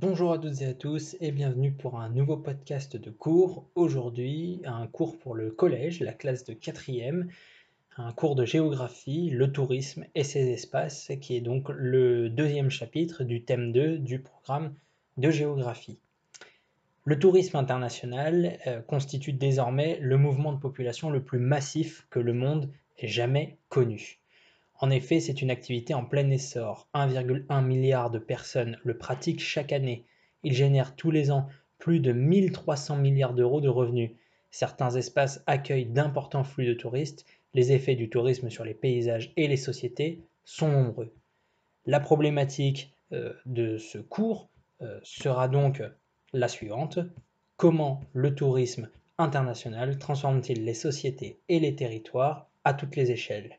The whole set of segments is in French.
Bonjour à toutes et à tous et bienvenue pour un nouveau podcast de cours. Aujourd'hui, un cours pour le collège, la classe de 4e, un cours de géographie, le tourisme et ses espaces, qui est donc le deuxième chapitre du thème 2 du programme de géographie. Le tourisme international euh, constitue désormais le mouvement de population le plus massif que le monde ait jamais connu. En effet, c'est une activité en plein essor. 1,1 milliard de personnes le pratiquent chaque année. Il génère tous les ans plus de 1300 milliards d'euros de revenus. Certains espaces accueillent d'importants flux de touristes. Les effets du tourisme sur les paysages et les sociétés sont nombreux. La problématique euh, de ce cours euh, sera donc la suivante. Comment le tourisme international transforme-t-il les sociétés et les territoires à toutes les échelles?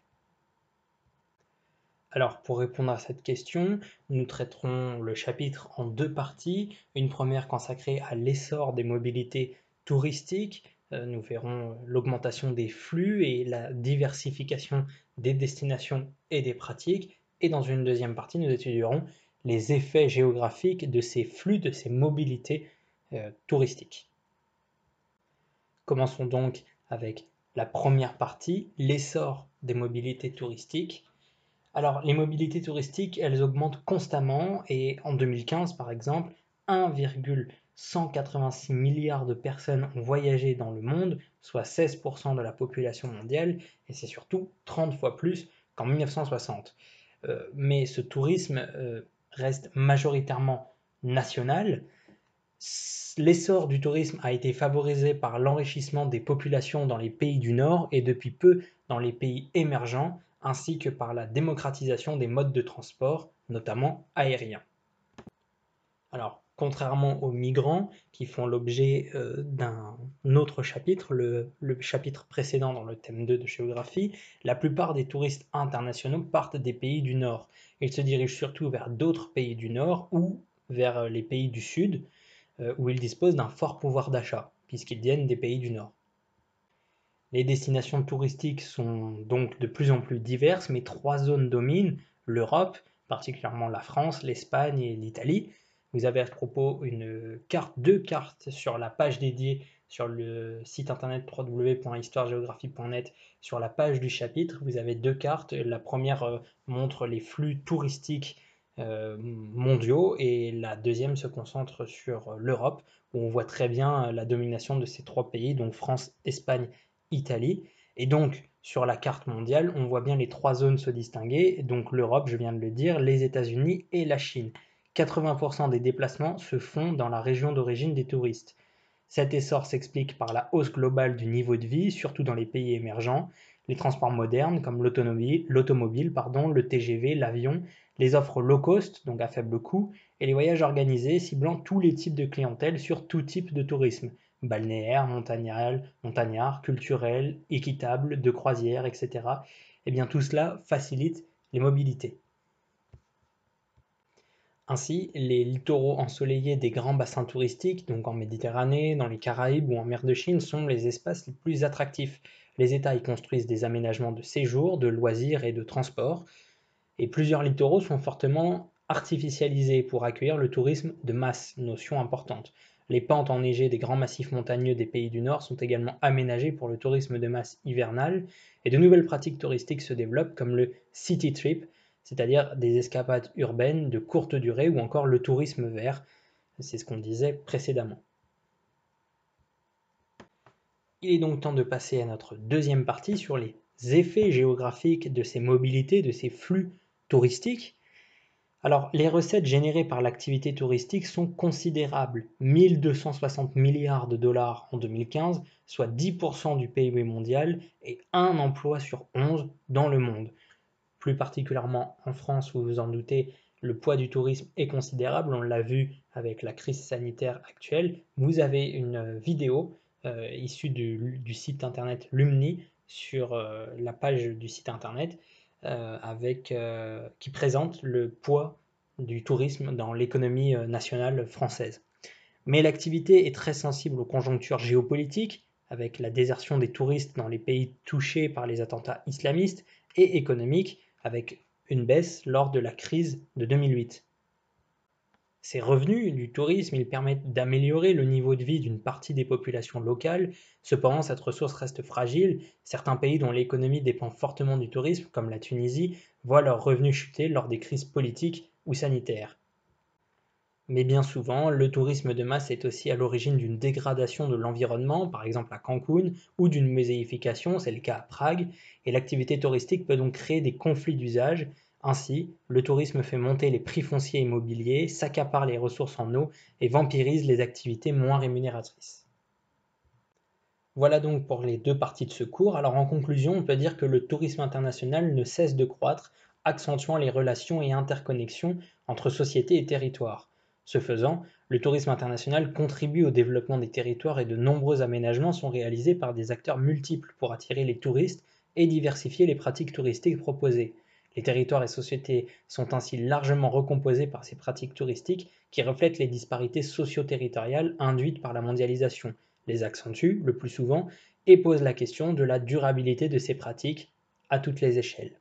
Alors, pour répondre à cette question, nous traiterons le chapitre en deux parties. Une première consacrée à l'essor des mobilités touristiques. Euh, nous verrons l'augmentation des flux et la diversification des destinations et des pratiques. Et dans une deuxième partie, nous étudierons les effets géographiques de ces flux, de ces mobilités euh, touristiques. Commençons donc avec la première partie, l'essor des mobilités touristiques. Alors, les mobilités touristiques, elles augmentent constamment et en 2015, par exemple, 1,186 milliards de personnes ont voyagé dans le monde, soit 16% de la population mondiale, et c'est surtout 30 fois plus qu'en 1960. Euh, mais ce tourisme euh, reste majoritairement national. L'essor du tourisme a été favorisé par l'enrichissement des populations dans les pays du Nord et depuis peu dans les pays émergents, ainsi que par la démocratisation des modes de transport, notamment aériens. Alors, contrairement aux migrants qui font l'objet euh, d'un autre chapitre, le, chapitre précédent dans le thème 2 de géographie, la plupart des touristes internationaux partent des pays du Nord. Ils se dirigent surtout vers d'autres pays du Nord ou vers les pays du Sud, euh, où ils disposent d'un fort pouvoir d'achat, puisqu'ils viennent des pays du Nord. Les destinations touristiques sont donc de plus en plus diverses, mais trois zones dominent l'Europe, particulièrement la France, l'Espagne et l'Italie. Vous avez à ce propos une deux cartes sur la page dédiée sur le site internet www.histoiregéographie.net sur la page du chapitre. Vous avez deux cartes. La première euh, montre les flux touristiques euh, mondiaux et la deuxième se concentre sur l'Europe où on voit très bien la domination de ces trois pays, donc France, Espagne Italie. Et donc, sur la carte mondiale, on voit bien les trois zones se distinguer, donc l'Europe, je viens de le dire, les États-Unis et la Chine. 80% des déplacements se font dans la région d'origine des touristes. Cet essor s'explique par la hausse globale du niveau de vie, surtout dans les pays émergents, les transports modernes comme l'automobile, le TGV, l'avion, les offres low cost, donc à faible coût, et les voyages organisés ciblant tous les types de clientèle sur tout type de tourisme, balnéaire, montagnard, montagnard, culturel, équitable, de croisière, etc. Et eh bien tout cela facilite les mobilités. Ainsi, les littoraux ensoleillés des grands bassins touristiques, donc en Méditerranée, dans les Caraïbes ou en mer de Chine, sont les espaces les plus attractifs. Les États y construisent des aménagements de séjour, de loisirs et de transport, et plusieurs littoraux sont fortement artificialisés pour accueillir le tourisme de masse, notion importante. Les pentes enneigées des grands massifs montagneux des pays du Nord sont également aménagées pour le tourisme de masse hivernal et de nouvelles pratiques touristiques se développent comme le city trip, c'est-à-dire des escapades urbaines de courte durée ou encore le tourisme vert, c'est ce qu'on disait précédemment. Il est donc temps de passer à notre deuxième partie sur les effets géographiques de ces mobilités, de ces flux touristiques. Alors, les recettes générées par l'activité touristique sont considérables. 1260 milliards de dollars en 2015, soit 10% du PIB mondial et un emploi sur 11 dans le monde. Plus particulièrement en France, vous vous en doutez, le poids du tourisme est considérable. On l'a vu avec la crise sanitaire actuelle. Vous avez une vidéo euh, issue du, site internet Lumni sur euh, la page du site internet avec, euh, qui présente le poids du tourisme dans l'économie euh, nationale française. Mais l'activité est très sensible aux conjonctures géopolitiques, avec la désertion des touristes dans les pays touchés par les attentats islamistes, et économique, avec une baisse lors de la crise de 2008. Ces revenus du tourisme, permettent d'améliorer le niveau de vie d'une partie des populations locales. Cependant, cette ressource reste fragile. Certains pays dont l'économie dépend fortement du tourisme, comme la Tunisie, voient leurs revenus chuter lors des crises politiques ou sanitaires. Mais bien souvent, le tourisme de masse est aussi à l'origine d'une dégradation de l'environnement, par exemple à Cancun, ou d'une muséification, c'est le cas à Prague, et l'activité touristique peut donc créer des conflits d'usage, ainsi, le tourisme fait monter les prix fonciers immobiliers, s'accapare les ressources en eau et vampirise les activités moins rémunératrices. Voilà donc pour les deux parties de ce cours. Alors en conclusion, on peut dire que le tourisme international ne cesse de croître, accentuant les relations et interconnexions entre sociétés et territoires. Ce faisant, le tourisme international contribue au développement des territoires et de nombreux aménagements sont réalisés par des acteurs multiples pour attirer les touristes et diversifier les pratiques touristiques proposées. Les territoires et sociétés sont ainsi largement recomposés par ces pratiques touristiques qui reflètent les disparités socio-territoriales induites par la mondialisation, les accentuent le plus souvent et posent la question de la durabilité de ces pratiques à toutes les échelles.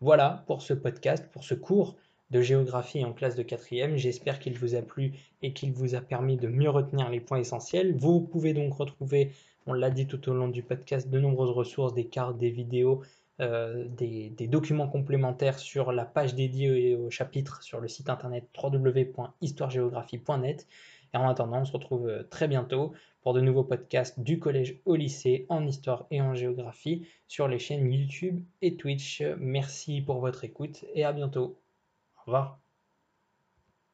Voilà pour ce podcast, pour ce cours de géographie en classe de quatrième. J'espère qu'il vous a plu et qu'il vous a permis de mieux retenir les points essentiels. Vous pouvez donc retrouver, on l'a dit tout au long du podcast, de nombreuses ressources, des cartes, des vidéos, euh, des, documents complémentaires sur la page dédiée au chapitre sur le site internet www.histoiregéographie.net. Et en attendant, on se retrouve euh, très bientôt pour de nouveaux podcasts du collège au lycée en histoire et en géographie sur les chaînes YouTube et Twitch. Merci pour votre écoute et à bientôt. Au revoir.